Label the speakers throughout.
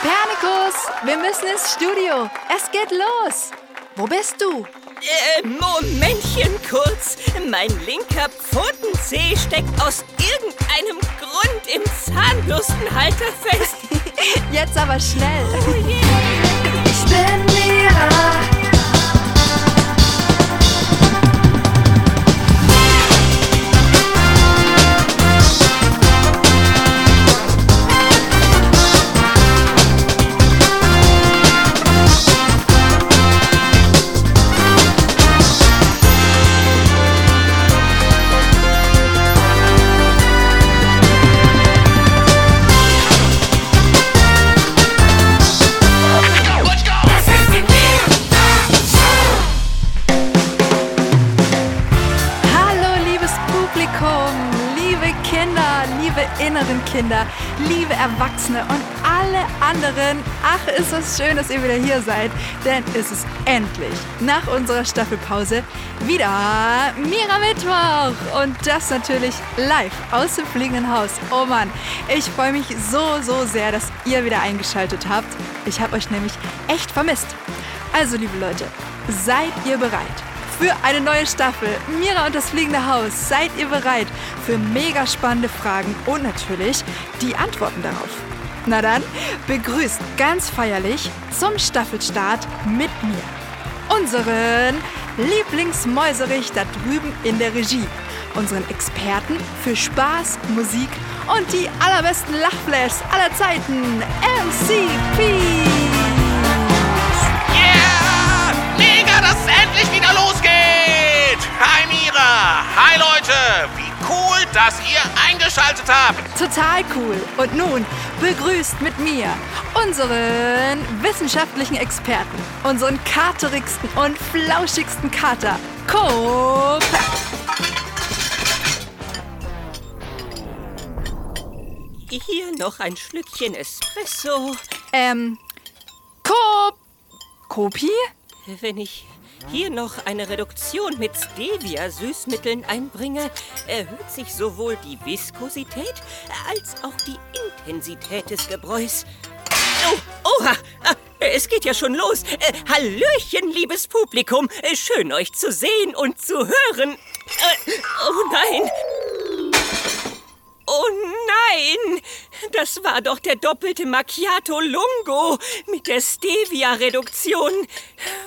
Speaker 1: Kopernikus, wir müssen ins Studio. Es geht los. Wo bist du?
Speaker 2: Äh, Momentchen kurz. Mein linker Pfotenzeh steckt aus irgendeinem Grund im Zahnbürstenhalter fest.
Speaker 1: Jetzt aber schnell.
Speaker 2: Oh yeah.
Speaker 1: Ich bin Mira. Liebe inneren Kinder, liebe Erwachsene und alle anderen. Ach, ist es schön, dass ihr wieder hier seid, denn es ist endlich nach unserer Staffelpause wieder Mira Mittwoch und das natürlich live aus dem fliegenden Haus. Oh Mann, ich freue mich so, so sehr, dass ihr wieder eingeschaltet habt. Ich habe euch nämlich echt vermisst. Also, liebe Leute, seid ihr bereit? Für eine neue Staffel. Mira und das fliegende Haus. Seid ihr bereit für mega spannende Fragen und natürlich die Antworten darauf? Na dann, begrüßt ganz feierlich zum Staffelstart mit mir unseren Lieblingsmäuserich da drüben in der Regie. Unseren Experten für Spaß, Musik und die allerbesten Lachflashs aller Zeiten. MCP!
Speaker 3: Hi Leute! Wie cool, dass ihr eingeschaltet habt!
Speaker 1: Total cool. Und nun begrüßt mit mir unseren wissenschaftlichen Experten, unseren katerigsten und flauschigsten Kater, Coop.
Speaker 2: Hier noch ein Schlückchen Espresso.
Speaker 1: Ähm, Coop. Kopi?
Speaker 2: Wenn ich hier noch eine Reduktion mit Stevia-Süßmitteln einbringe, erhöht sich sowohl die Viskosität als auch die Intensität des Gebräus. Oh, oha! Ah, Es geht ja schon los. Äh, Hallöchen, liebes Publikum. Äh, Schön, euch zu sehen und zu hören. Äh, Oh nein! Das war doch der doppelte Macchiato Lungo mit der Stevia-Reduktion.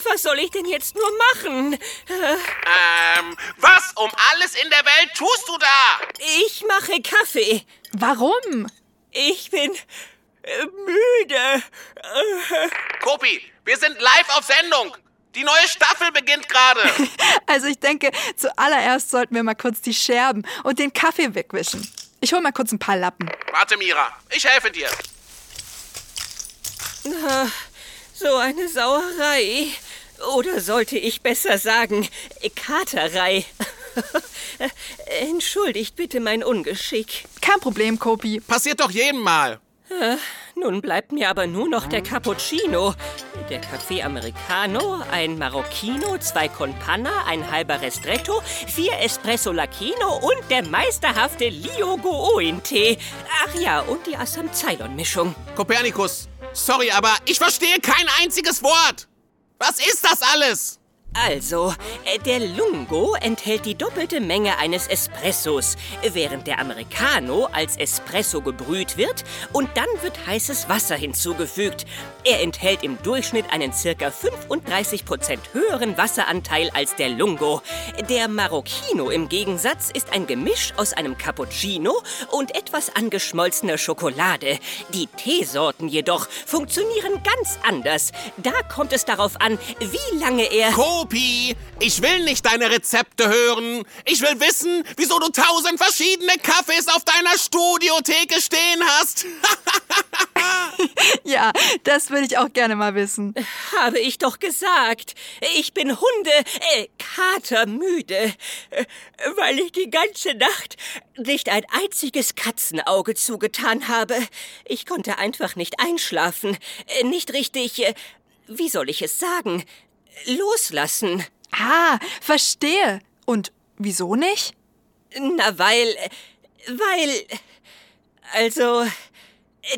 Speaker 2: Was soll ich denn jetzt nur machen? Äh,
Speaker 3: Ähm, was um alles in der Welt tust du da?
Speaker 2: Ich mache Kaffee.
Speaker 1: Warum?
Speaker 2: Ich bin äh, müde.
Speaker 3: Kopi, wir sind live auf Sendung. Die neue Staffel beginnt gerade.
Speaker 1: Also ich denke, zuallererst sollten wir mal kurz die Scherben und den Kaffee wegwischen. Ich hol mal kurz ein paar Lappen.
Speaker 3: Warte, Mira, ich helfe dir.
Speaker 2: Ah, So eine Sauerei. Oder sollte ich besser sagen, Katerei. Entschuldigt bitte mein Ungeschick.
Speaker 1: Kein Problem, Kopi.
Speaker 3: Passiert doch jedem Mal.
Speaker 2: Nun bleibt mir aber nur noch der Cappuccino, der Café Americano, ein Marocchino, zwei Con Panna, ein halber Restretto, vier Espresso Lacchino und der meisterhafte Lio Goin-Tee. Ach ja, und die Assam Ceylon-Mischung.
Speaker 3: Kopernikus, sorry, aber ich verstehe kein einziges Wort. Was ist das alles?
Speaker 2: Also, äh, der Lungo enthält die doppelte Menge eines Espressos, während der Americano als Espresso gebrüht wird und dann wird heißes Wasser hinzugefügt. Er enthält im Durchschnitt einen circa 35% höheren Wasseranteil als der Lungo. Der Marocchino im Gegensatz ist ein Gemisch aus einem Cappuccino und etwas angeschmolzener Schokolade. Die Teesorten jedoch funktionieren ganz anders. Da kommt es darauf an, wie lange er...
Speaker 3: Kopi, ich will nicht deine Rezepte hören. Ich will wissen, wieso du tausend verschiedene Kaffees auf deiner Studiotheke stehen hast.
Speaker 1: Ja, das würde ich auch gerne mal wissen.
Speaker 2: Habe ich doch gesagt. Ich bin Hunde, äh, katermüde, äh, weil ich die ganze Nacht nicht ein einziges Katzenauge zugetan habe. Ich konnte einfach nicht einschlafen, äh, nicht richtig, äh, wie soll ich es sagen, loslassen.
Speaker 1: Ah, verstehe. Und wieso nicht?
Speaker 2: Na, weil, weil, also,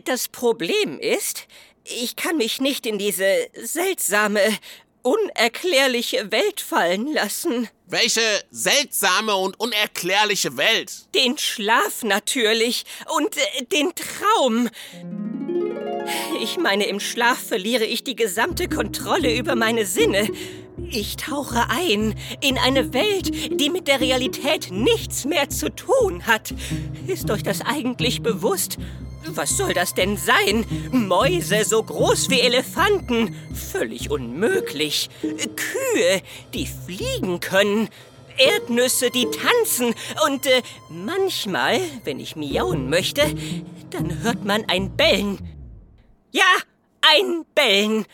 Speaker 2: das Problem ist, ich kann mich nicht in diese seltsame, unerklärliche Welt fallen lassen.
Speaker 3: Welche seltsame und unerklärliche Welt?
Speaker 2: Den Schlaf natürlich und äh, den Traum. Ich meine, im Schlaf verliere ich die gesamte Kontrolle über meine Sinne. Ich tauche ein in eine Welt, die mit der Realität nichts mehr zu tun hat. Ist euch das eigentlich bewusst? Was soll das denn sein? Mäuse so groß wie Elefanten? Völlig unmöglich. Kühe, die fliegen können. Erdnüsse, die tanzen. Und äh, manchmal, wenn ich miauen möchte, dann hört man ein Bellen. Ja, ein Bellen.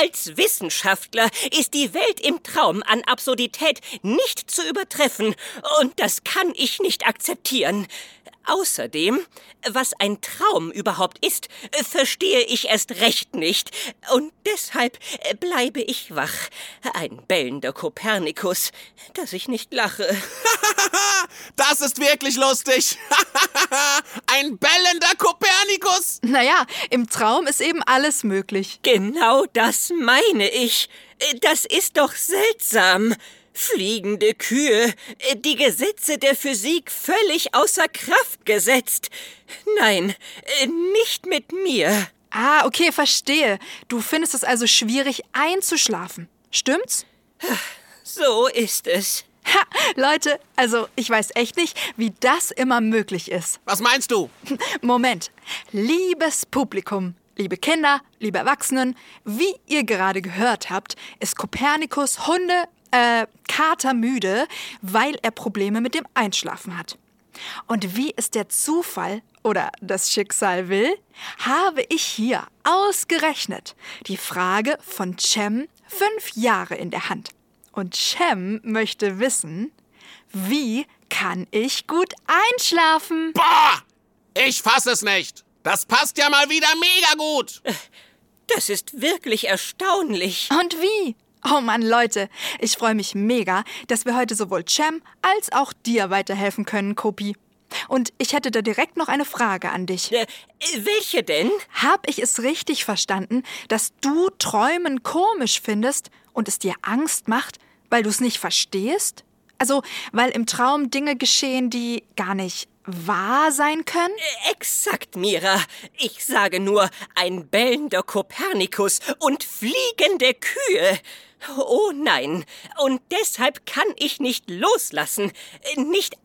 Speaker 2: Als Wissenschaftler ist die Welt im Traum an Absurdität nicht zu übertreffen, und das kann ich nicht akzeptieren. Außerdem, was ein Traum überhaupt ist, verstehe ich erst recht nicht. Und deshalb bleibe ich wach. Ein bellender Kopernikus, dass ich nicht lache.
Speaker 3: das ist wirklich lustig. ein bellender Kopernikus.
Speaker 1: Naja, im Traum ist eben alles möglich.
Speaker 2: Genau das meine ich. Das ist doch seltsam. Fliegende Kühe, die Gesetze der Physik völlig außer Kraft gesetzt. Nein, nicht mit mir.
Speaker 1: Ah, okay, verstehe. Du findest es also schwierig einzuschlafen. Stimmt's?
Speaker 2: So ist es.
Speaker 1: Ha, Leute, also ich weiß echt nicht, wie das immer möglich ist.
Speaker 3: Was meinst du?
Speaker 1: Moment. Liebes Publikum, liebe Kinder, liebe Erwachsenen, wie ihr gerade gehört habt, ist Kopernikus Hunde äh, katermüde, weil er Probleme mit dem Einschlafen hat. Und wie es der Zufall oder das Schicksal will, habe ich hier ausgerechnet die Frage von Cem fünf Jahre in der Hand. Und Cem möchte wissen, wie kann ich gut einschlafen?
Speaker 3: Boah! Ich fass es nicht. Das passt ja mal wieder mega gut.
Speaker 2: Das ist wirklich erstaunlich.
Speaker 1: Und wie? Oh Mann, Leute, ich freue mich mega, dass wir heute sowohl Cem als auch dir weiterhelfen können, Kopi. Und ich hätte da direkt noch eine Frage an dich.
Speaker 2: Äh, welche denn?
Speaker 1: Hab ich es richtig verstanden, dass du Träumen komisch findest und es dir Angst macht, weil du es nicht verstehst? Also, weil im Traum Dinge geschehen, die gar nicht wahr sein können?
Speaker 2: Äh, exakt, Mira. Ich sage nur ein bellender Kopernikus und fliegende Kühe. Oh nein, und deshalb kann ich nicht loslassen, nicht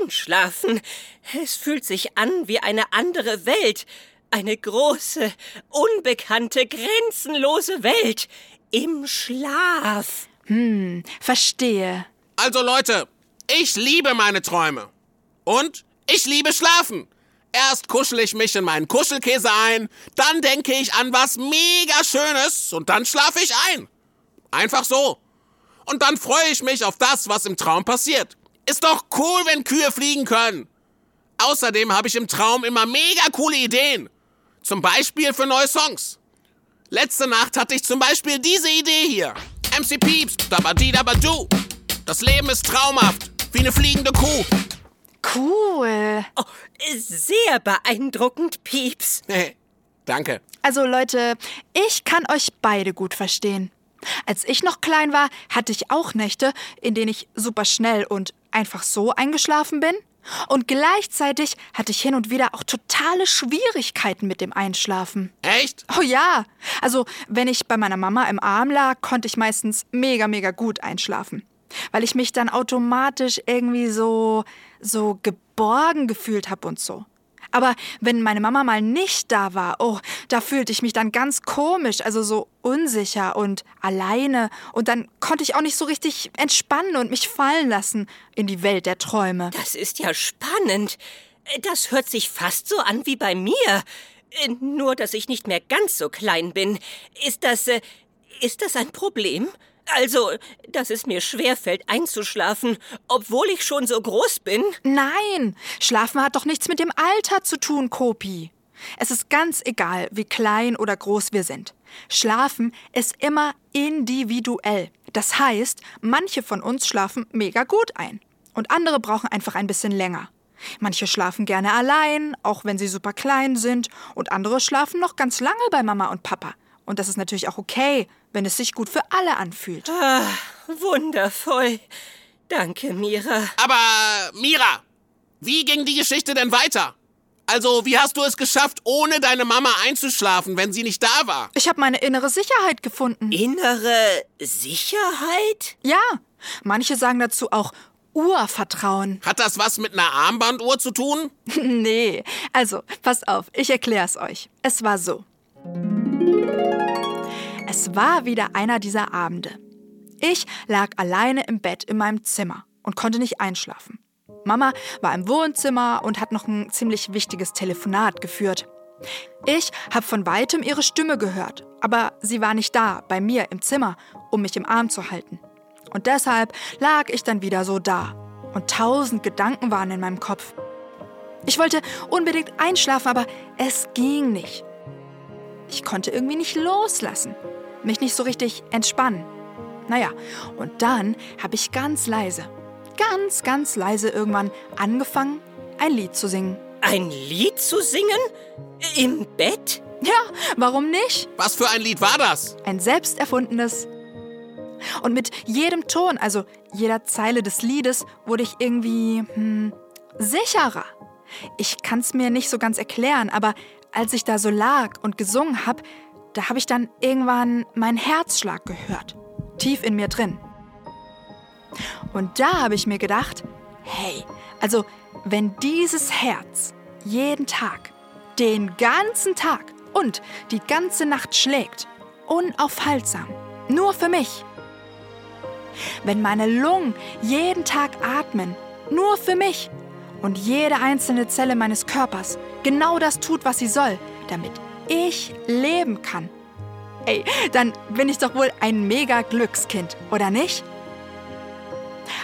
Speaker 2: einschlafen. Es fühlt sich an wie eine andere Welt, eine große, unbekannte, grenzenlose Welt im Schlaf.
Speaker 1: Hm, verstehe.
Speaker 3: Also Leute, ich liebe meine Träume. Und ich liebe Schlafen. Erst kuschel ich mich in meinen Kuschelkäse ein, dann denke ich an was mega Schönes und dann schlafe ich ein. Einfach so. Und dann freue ich mich auf das, was im Traum passiert. Ist doch cool, wenn Kühe fliegen können. Außerdem habe ich im Traum immer mega coole Ideen. Zum Beispiel für neue Songs. Letzte Nacht hatte ich zum Beispiel diese Idee hier. MC Peeps, dabadi dabadu. Das Leben ist traumhaft, wie eine fliegende Kuh.
Speaker 1: Cool.
Speaker 2: Oh, sehr beeindruckend, Pieps.
Speaker 3: Danke.
Speaker 1: Also Leute, ich kann euch beide gut verstehen. Als ich noch klein war, hatte ich auch Nächte, in denen ich super schnell und einfach so eingeschlafen bin. Und gleichzeitig hatte ich hin und wieder auch totale Schwierigkeiten mit dem Einschlafen.
Speaker 3: Echt?
Speaker 1: Oh ja. Also, wenn ich bei meiner Mama im Arm lag, konnte ich meistens mega, mega gut einschlafen. Weil ich mich dann automatisch irgendwie so, so geborgen gefühlt habe und so. Aber wenn meine Mama mal nicht da war, oh, da fühlte ich mich dann ganz komisch, also so unsicher und alleine. Und dann konnte ich auch nicht so richtig entspannen und mich fallen lassen in die Welt der Träume.
Speaker 2: Das ist ja spannend. Das hört sich fast so an wie bei mir. Nur, dass ich nicht mehr ganz so klein bin. Ist das. Äh, ist das ein Problem? Also, dass es mir schwerfällt einzuschlafen, obwohl ich schon so groß bin?
Speaker 1: Nein, Schlafen hat doch nichts mit dem Alter zu tun, Kopi. Es ist ganz egal, wie klein oder groß wir sind. Schlafen ist immer individuell. Das heißt, manche von uns schlafen mega gut ein und andere brauchen einfach ein bisschen länger. Manche schlafen gerne allein, auch wenn sie super klein sind, und andere schlafen noch ganz lange bei Mama und Papa. Und das ist natürlich auch okay, wenn es sich gut für alle anfühlt.
Speaker 2: Ah, wundervoll. Danke, Mira.
Speaker 3: Aber, Mira, wie ging die Geschichte denn weiter? Also, wie hast du es geschafft, ohne deine Mama einzuschlafen, wenn sie nicht da war?
Speaker 1: Ich habe meine innere Sicherheit gefunden.
Speaker 2: Innere Sicherheit?
Speaker 1: Ja, manche sagen dazu auch Urvertrauen.
Speaker 3: Hat das was mit einer Armbanduhr zu tun?
Speaker 1: nee, also, passt auf, ich erklär's euch. Es war so. Es war wieder einer dieser Abende. Ich lag alleine im Bett in meinem Zimmer und konnte nicht einschlafen. Mama war im Wohnzimmer und hat noch ein ziemlich wichtiges Telefonat geführt. Ich habe von weitem ihre Stimme gehört, aber sie war nicht da, bei mir im Zimmer, um mich im Arm zu halten. Und deshalb lag ich dann wieder so da. Und tausend Gedanken waren in meinem Kopf. Ich wollte unbedingt einschlafen, aber es ging nicht. Ich konnte irgendwie nicht loslassen, mich nicht so richtig entspannen. Naja, und dann habe ich ganz leise, ganz, ganz leise irgendwann angefangen, ein Lied zu singen.
Speaker 2: Ein Lied zu singen? Im Bett?
Speaker 1: Ja, warum nicht?
Speaker 3: Was für ein Lied war das?
Speaker 1: Ein selbst erfundenes. Und mit jedem Ton, also jeder Zeile des Liedes, wurde ich irgendwie hm, sicherer. Ich kann es mir nicht so ganz erklären, aber als ich da so lag und gesungen habe, da habe ich dann irgendwann meinen Herzschlag gehört, tief in mir drin. Und da habe ich mir gedacht, hey, also wenn dieses Herz jeden Tag, den ganzen Tag und die ganze Nacht schlägt, unaufhaltsam, nur für mich, wenn meine Lungen jeden Tag atmen, nur für mich, und jede einzelne Zelle meines Körpers genau das tut, was sie soll, damit ich leben kann. Ey, dann bin ich doch wohl ein mega Glückskind, oder nicht?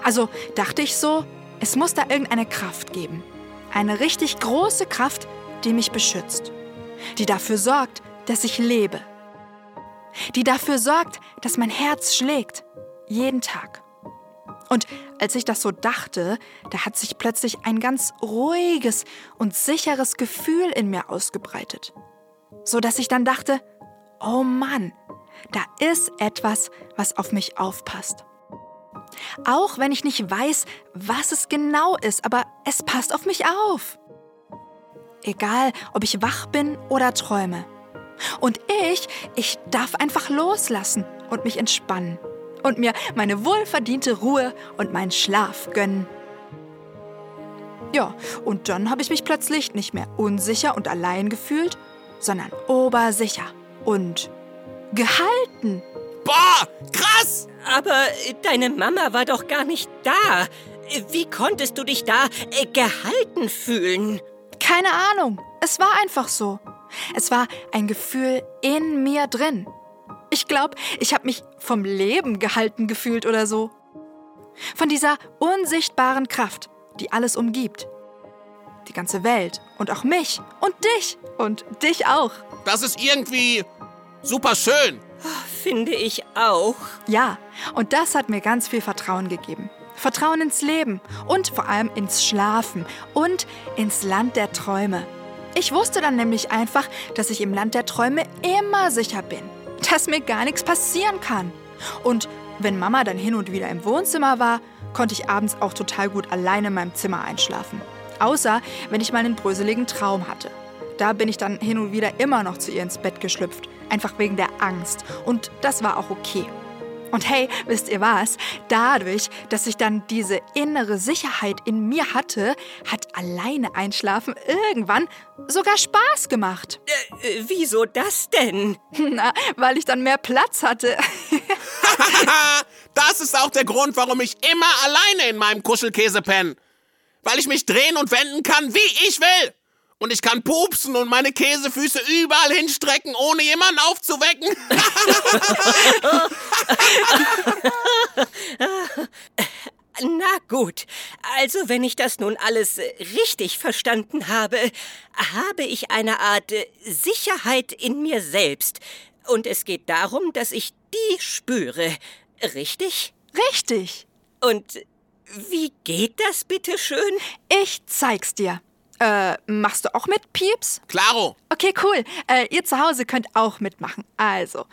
Speaker 1: Also dachte ich so, es muss da irgendeine Kraft geben. Eine richtig große Kraft, die mich beschützt. Die dafür sorgt, dass ich lebe. Die dafür sorgt, dass mein Herz schlägt. Jeden Tag. Und als ich das so dachte, da hat sich plötzlich ein ganz ruhiges und sicheres Gefühl in mir ausgebreitet. So dass ich dann dachte, oh Mann, da ist etwas, was auf mich aufpasst. Auch wenn ich nicht weiß, was es genau ist, aber es passt auf mich auf. Egal, ob ich wach bin oder träume. Und ich, ich darf einfach loslassen und mich entspannen und mir meine wohlverdiente Ruhe und meinen Schlaf gönnen. Ja, und dann habe ich mich plötzlich nicht mehr unsicher und allein gefühlt, sondern obersicher und gehalten.
Speaker 3: Boah, krass!
Speaker 2: Aber deine Mama war doch gar nicht da. Wie konntest du dich da äh, gehalten fühlen?
Speaker 1: Keine Ahnung. Es war einfach so. Es war ein Gefühl in mir drin. Ich glaube, ich habe mich vom Leben gehalten gefühlt oder so. Von dieser unsichtbaren Kraft, die alles umgibt. Die ganze Welt und auch mich und dich und dich auch.
Speaker 3: Das ist irgendwie super schön.
Speaker 2: Finde ich auch.
Speaker 1: Ja, und das hat mir ganz viel Vertrauen gegeben. Vertrauen ins Leben und vor allem ins Schlafen und ins Land der Träume. Ich wusste dann nämlich einfach, dass ich im Land der Träume immer sicher bin dass mir gar nichts passieren kann. Und wenn Mama dann hin und wieder im Wohnzimmer war, konnte ich abends auch total gut alleine in meinem Zimmer einschlafen. Außer wenn ich mal einen bröseligen Traum hatte. Da bin ich dann hin und wieder immer noch zu ihr ins Bett geschlüpft, einfach wegen der Angst. Und das war auch okay. Und hey, wisst ihr was? Dadurch, dass ich dann diese innere Sicherheit in mir hatte, hat alleine einschlafen irgendwann sogar Spaß gemacht.
Speaker 2: Äh, äh, wieso das denn?
Speaker 1: Na, weil ich dann mehr Platz hatte.
Speaker 3: das ist auch der Grund, warum ich immer alleine in meinem Kuschelkäse penne. Weil ich mich drehen und wenden kann, wie ich will. Und ich kann pupsen und meine Käsefüße überall hinstrecken, ohne jemanden aufzuwecken.
Speaker 2: Na gut, also wenn ich das nun alles richtig verstanden habe, habe ich eine Art Sicherheit in mir selbst. Und es geht darum, dass ich die spüre. Richtig?
Speaker 1: Richtig.
Speaker 2: Und Wie geht das bitte schön?
Speaker 1: Ich zeig's dir. Äh, machst du auch mit, Pieps?
Speaker 3: Klaro.
Speaker 1: Okay, cool. Äh, ihr zu Hause könnt auch mitmachen. Also,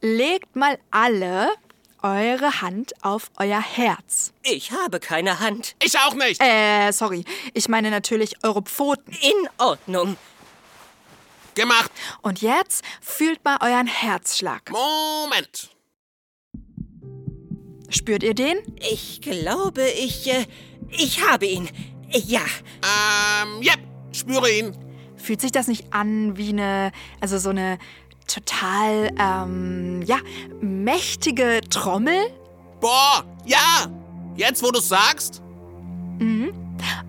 Speaker 1: legt mal alle eure Hand auf euer Herz.
Speaker 2: Ich habe keine Hand.
Speaker 3: Ich auch nicht.
Speaker 1: Äh, sorry. Ich meine natürlich eure Pfoten.
Speaker 2: In Ordnung.
Speaker 3: Gemacht.
Speaker 1: Und jetzt fühlt mal euren Herzschlag.
Speaker 3: Moment.
Speaker 1: Spürt ihr den?
Speaker 2: Ich glaube, ich. Äh, ich habe ihn. Ja.
Speaker 3: Ähm, ja, spüre ihn.
Speaker 1: Fühlt sich das nicht an wie eine, also so eine total, ähm, ja, mächtige Trommel?
Speaker 3: Boah, ja. Jetzt, wo du sagst.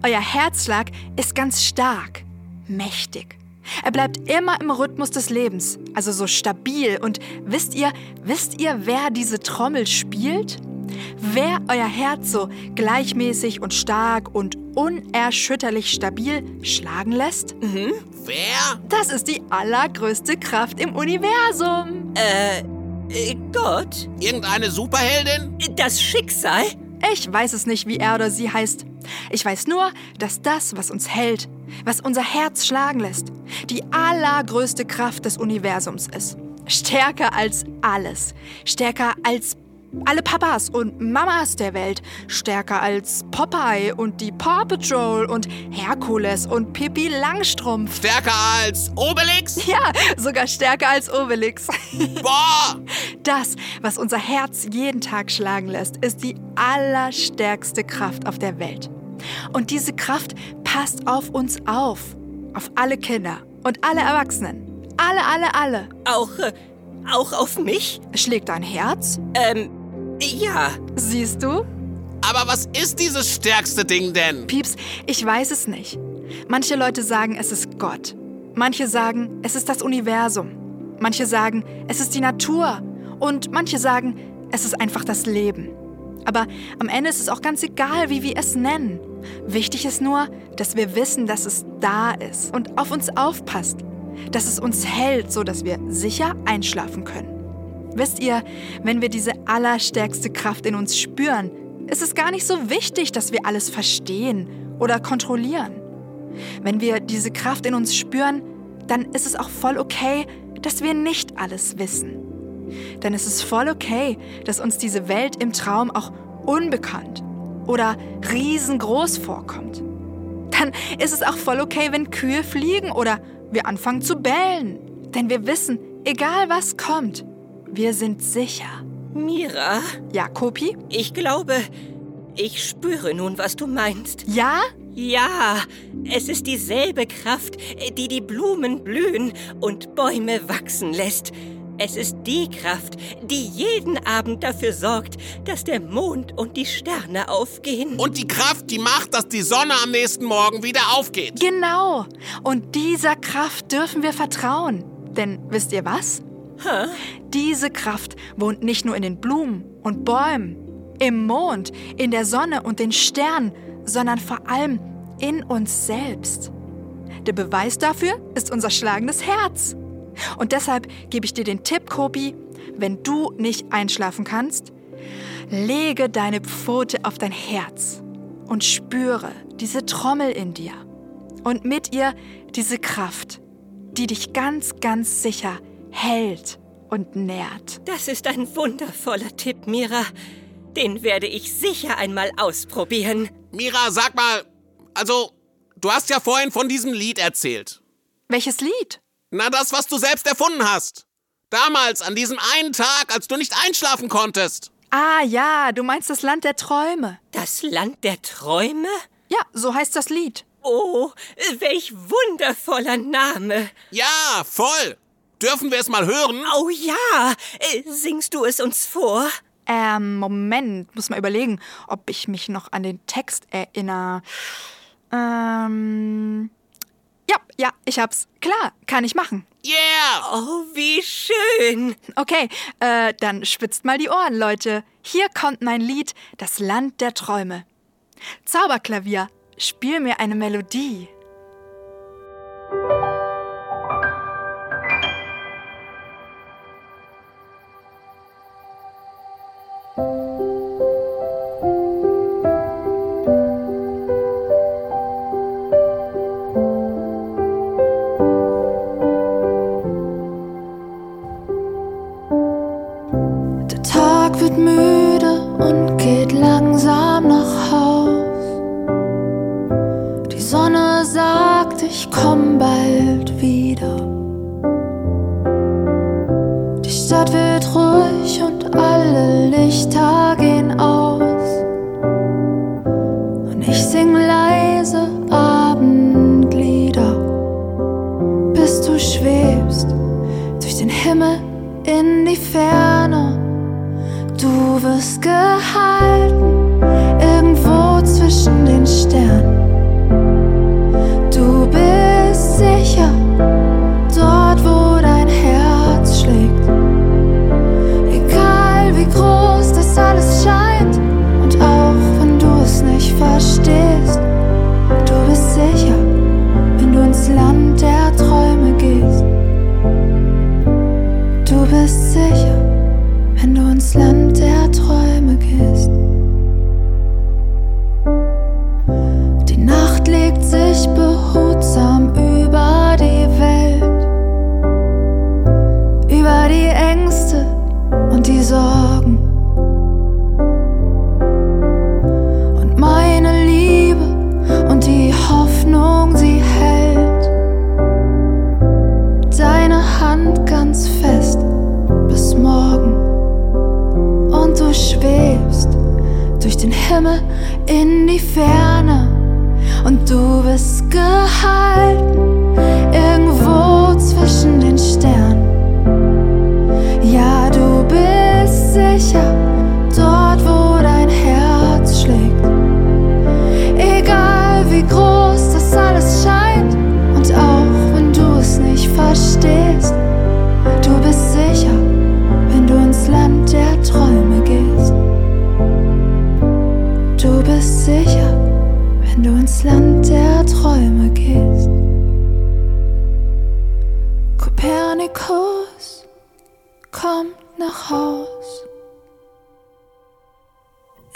Speaker 1: Euer Herzschlag ist ganz stark, mächtig. Er bleibt immer im Rhythmus des Lebens, also so stabil. Und wisst ihr, wisst ihr, wer diese Trommel spielt? Wer euer Herz so gleichmäßig und stark und unerschütterlich stabil schlagen lässt?
Speaker 3: Wer?
Speaker 1: Das ist die allergrößte Kraft im Universum.
Speaker 2: Äh, Gott?
Speaker 3: Irgendeine Superheldin?
Speaker 2: Das Schicksal?
Speaker 1: Ich weiß es nicht, wie er oder sie heißt. Ich weiß nur, dass das, was uns hält, was unser Herz schlagen lässt, die allergrößte Kraft des Universums ist. Stärker als alles. Stärker als alle Papas und Mamas der Welt. Stärker als Popeye und die Paw Patrol und Herkules und Pippi Langstrumpf.
Speaker 3: Stärker als Obelix?
Speaker 1: Ja, sogar stärker als Obelix.
Speaker 3: Boah!
Speaker 1: Das, was unser Herz jeden Tag schlagen lässt, ist die allerstärkste Kraft auf der Welt. Und diese Kraft passt auf uns auf. Auf alle Kinder und alle Erwachsenen. Alle, alle, alle.
Speaker 2: Auch, äh, auch auf mich?
Speaker 1: Schlägt dein Herz?
Speaker 2: Ähm, ja.
Speaker 1: Siehst du?
Speaker 3: Aber was ist dieses stärkste Ding denn?
Speaker 1: Pieps, ich weiß es nicht. Manche Leute sagen, es ist Gott. Manche sagen, es ist das Universum. Manche sagen, es ist die Natur. Und manche sagen, es ist einfach das Leben. Aber am Ende ist es auch ganz egal, wie wir es nennen. Wichtig ist nur, dass wir wissen, dass es da ist und auf uns aufpasst. Dass es uns hält, so dass wir sicher einschlafen können. Wisst ihr, wenn wir diese allerstärkste Kraft in uns spüren, ist es gar nicht so wichtig, dass wir alles verstehen oder kontrollieren. Wenn wir diese Kraft in uns spüren, dann ist es auch voll okay, dass wir nicht alles wissen. Dann ist es voll okay, dass uns diese Welt im Traum auch unbekannt oder riesengroß vorkommt. Dann ist es auch voll okay, wenn Kühe fliegen oder wir anfangen zu bellen. Denn wir wissen, egal was kommt, wir sind sicher.
Speaker 2: Mira,
Speaker 1: Ja, Kopi?
Speaker 2: ich glaube, ich spüre nun, was du meinst.
Speaker 1: Ja?
Speaker 2: Ja, es ist dieselbe Kraft, die die Blumen blühen und Bäume wachsen lässt. Es ist die Kraft, die jeden Abend dafür sorgt, dass der Mond und die Sterne aufgehen.
Speaker 3: Und die Kraft, die macht, dass die Sonne am nächsten Morgen wieder aufgeht.
Speaker 1: Genau. Und dieser Kraft dürfen wir vertrauen. Denn wisst ihr was? Diese Kraft wohnt nicht nur in den Blumen und Bäumen, im Mond, in der Sonne und den Sternen, sondern vor allem in uns selbst. Der Beweis dafür ist unser schlagendes Herz. Und deshalb gebe ich dir den Tipp, Kobi, wenn du nicht einschlafen kannst, lege deine Pfote auf dein Herz und spüre diese Trommel in dir und mit ihr diese Kraft, die dich ganz, ganz sicher hält und nährt.
Speaker 2: Das ist ein wundervoller Tipp, Mira. Den werde ich sicher einmal ausprobieren.
Speaker 3: Mira, sag mal, also, du hast ja vorhin von diesem Lied erzählt.
Speaker 1: Welches Lied?
Speaker 3: Na, das, was du selbst erfunden hast. Damals, an diesem einen Tag, als du nicht einschlafen konntest.
Speaker 1: Ah ja, du meinst das Land der Träume.
Speaker 2: Das Land der Träume?
Speaker 1: Ja, so heißt das Lied.
Speaker 2: Oh, welch wundervoller Name.
Speaker 3: Ja, voll. Dürfen wir es mal hören?
Speaker 2: Oh ja, äh, singst du es uns vor?
Speaker 1: Ähm, Moment, muss mal überlegen, ob ich mich noch an den Text erinnere. Ähm. Ja, ja, ich hab's. Klar, kann ich machen.
Speaker 3: Yeah!
Speaker 2: Oh, wie schön.
Speaker 1: Okay, äh, dann spitzt mal die Ohren, Leute. Hier kommt mein Lied, Das Land der Träume. Zauberklavier, spiel mir eine Melodie. In die Ferne. Du wirst gehalten wenn du ins Land der Träume gehst. Kopernikus kommt nach Haus.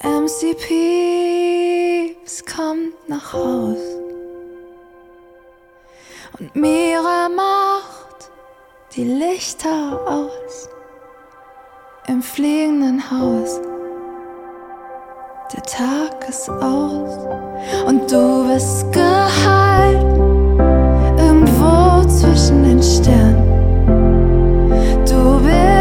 Speaker 1: MC Peeps kommt nach Haus. Und Mira macht die Lichter aus im fliegenden Haus. Der Tag ist aus und du bist gehalten irgendwo zwischen den Sternen. Du bist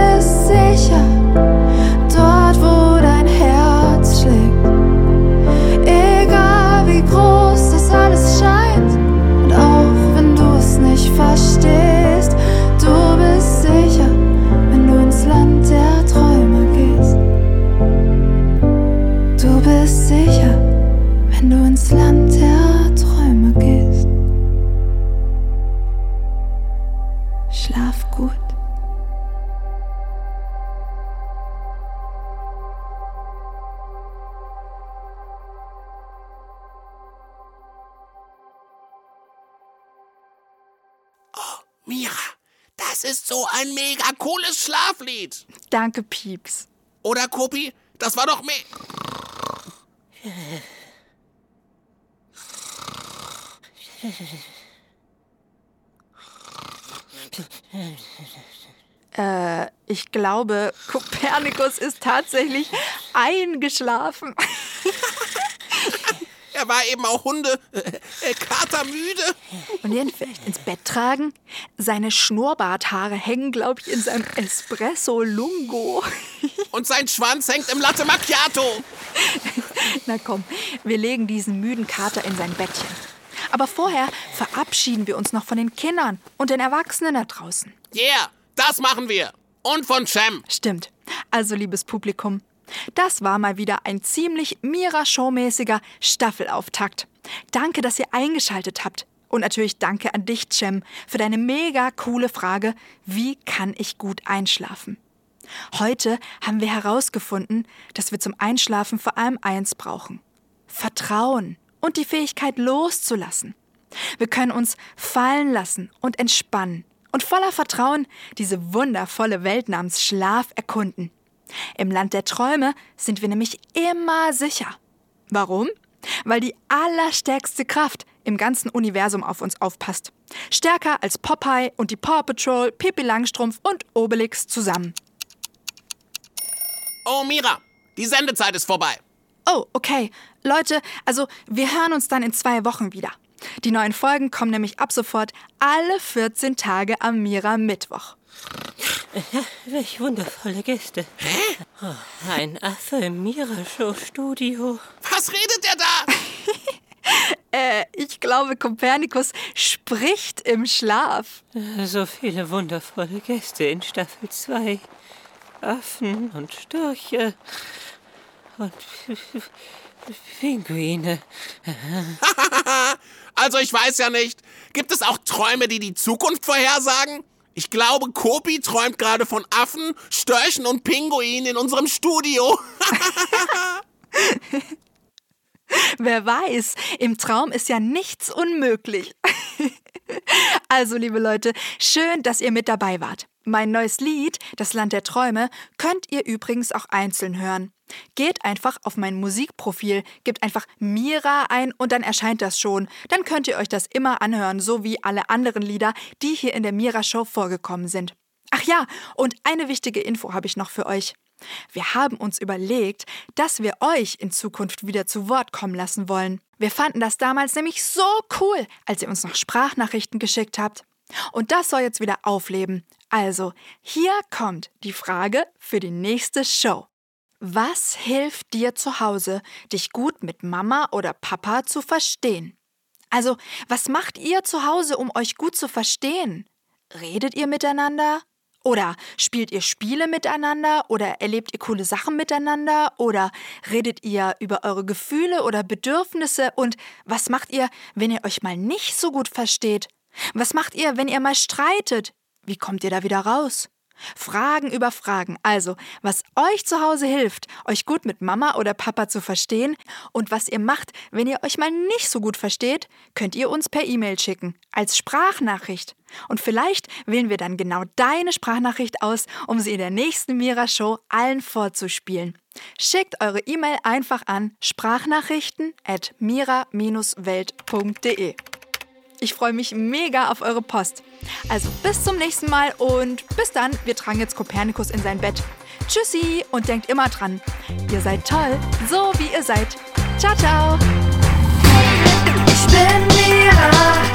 Speaker 3: ist so ein mega cooles Schlaflied.
Speaker 4: Danke, Pieps.
Speaker 3: Oder, Kopi? Das war doch me...
Speaker 4: Äh, ich glaube, Kopernikus ist tatsächlich eingeschlafen.
Speaker 3: Er war eben auch Hunde... Äh, äh, katermüde.
Speaker 4: Und ihn vielleicht ins Bett tragen? Seine Schnurrbarthaare hängen, glaube ich, in seinem Espresso Lungo.
Speaker 3: Und sein Schwanz hängt im Latte Macchiato.
Speaker 4: Na komm, wir legen diesen müden Kater in sein Bettchen. Aber vorher verabschieden wir uns noch von den Kindern und den Erwachsenen da draußen.
Speaker 3: Yeah, das machen wir. Und von Cem.
Speaker 4: Stimmt. Also, liebes Publikum, das war mal wieder ein ziemlich Mira-Show-mäßiger Staffelauftakt. Danke, dass ihr eingeschaltet habt. Und natürlich danke an dich, Cem, für deine mega coole Frage, wie kann ich gut einschlafen? Heute haben wir herausgefunden, dass wir zum Einschlafen vor allem eins brauchen. Vertrauen und die Fähigkeit loszulassen. Wir können uns fallen lassen und entspannen und voller Vertrauen diese wundervolle Welt namens Schlaf erkunden. Im Land der Träume sind wir nämlich immer sicher. Warum? Weil die allerstärkste Kraft im ganzen Universum auf uns aufpasst. Stärker als Popeye und die Paw Patrol, Pippi Langstrumpf und Obelix zusammen.
Speaker 3: Oh, Mira, die Sendezeit ist vorbei.
Speaker 1: Oh, okay. Leute, also wir hören uns dann in zwei Wochen wieder. Die neuen Folgen kommen nämlich ab sofort alle 14 Tage am Mira Mittwoch.
Speaker 2: Welch wundervolle Gäste. Hä? Oh, ein Affe im Mira-Show-Studio.
Speaker 3: Was redet der da?
Speaker 1: äh, ich glaube, Kopernikus spricht im Schlaf.
Speaker 2: So viele wundervolle Gäste in Staffel 2. Affen und Störche und Pinguine.
Speaker 3: also ich weiß ja nicht. Gibt es auch Träume, die die Zukunft vorhersagen? Ich glaube, Kopi träumt gerade von Affen, Störchen und Pinguinen in unserem Studio.
Speaker 1: Wer weiß, im Traum ist ja nichts unmöglich. also, liebe Leute, schön, dass ihr mit dabei wart. Mein neues Lied, Das Land der Träume, könnt ihr übrigens auch einzeln hören. Geht einfach auf mein Musikprofil, gebt einfach Mira ein und dann erscheint das schon. Dann könnt ihr euch das immer anhören, so wie alle anderen Lieder, die hier in der Mira Show vorgekommen sind. Ach ja, und eine wichtige Info habe ich noch für euch. Wir haben uns überlegt, dass wir euch in Zukunft wieder zu Wort kommen lassen wollen. Wir fanden das damals nämlich so cool, als ihr uns noch Sprachnachrichten geschickt habt. Und das soll jetzt wieder aufleben. Also, hier kommt die Frage für die nächste Show. Was hilft dir zu Hause, dich gut mit Mama oder Papa zu verstehen? Also, was macht ihr zu Hause, um euch gut zu verstehen? Redet ihr miteinander? Oder spielt ihr Spiele miteinander? Oder erlebt ihr coole Sachen miteinander? Oder redet ihr über eure Gefühle oder Bedürfnisse? Und was macht ihr, wenn ihr euch mal nicht so gut versteht? Was macht ihr, wenn ihr mal streitet? Wie kommt ihr da wieder raus? Fragen über Fragen. Also, was euch zu Hause hilft, euch gut mit Mama oder Papa zu verstehen und was ihr macht, wenn ihr euch mal nicht so gut versteht, könnt ihr uns per E-Mail schicken, als Sprachnachricht. Und vielleicht wählen wir dann genau deine Sprachnachricht aus, um sie in der nächsten Mira-Show allen vorzuspielen. Schickt eure E-Mail einfach an sprachnachrichten at mira-welt.de. Ich freue mich mega auf eure Post. Also bis zum nächsten Mal und bis dann, wir tragen jetzt Kopernikus in sein Bett. Tschüssi und denkt immer dran, ihr seid toll, so wie ihr seid. Ciao, ciao.
Speaker 5: Ich bin Mira.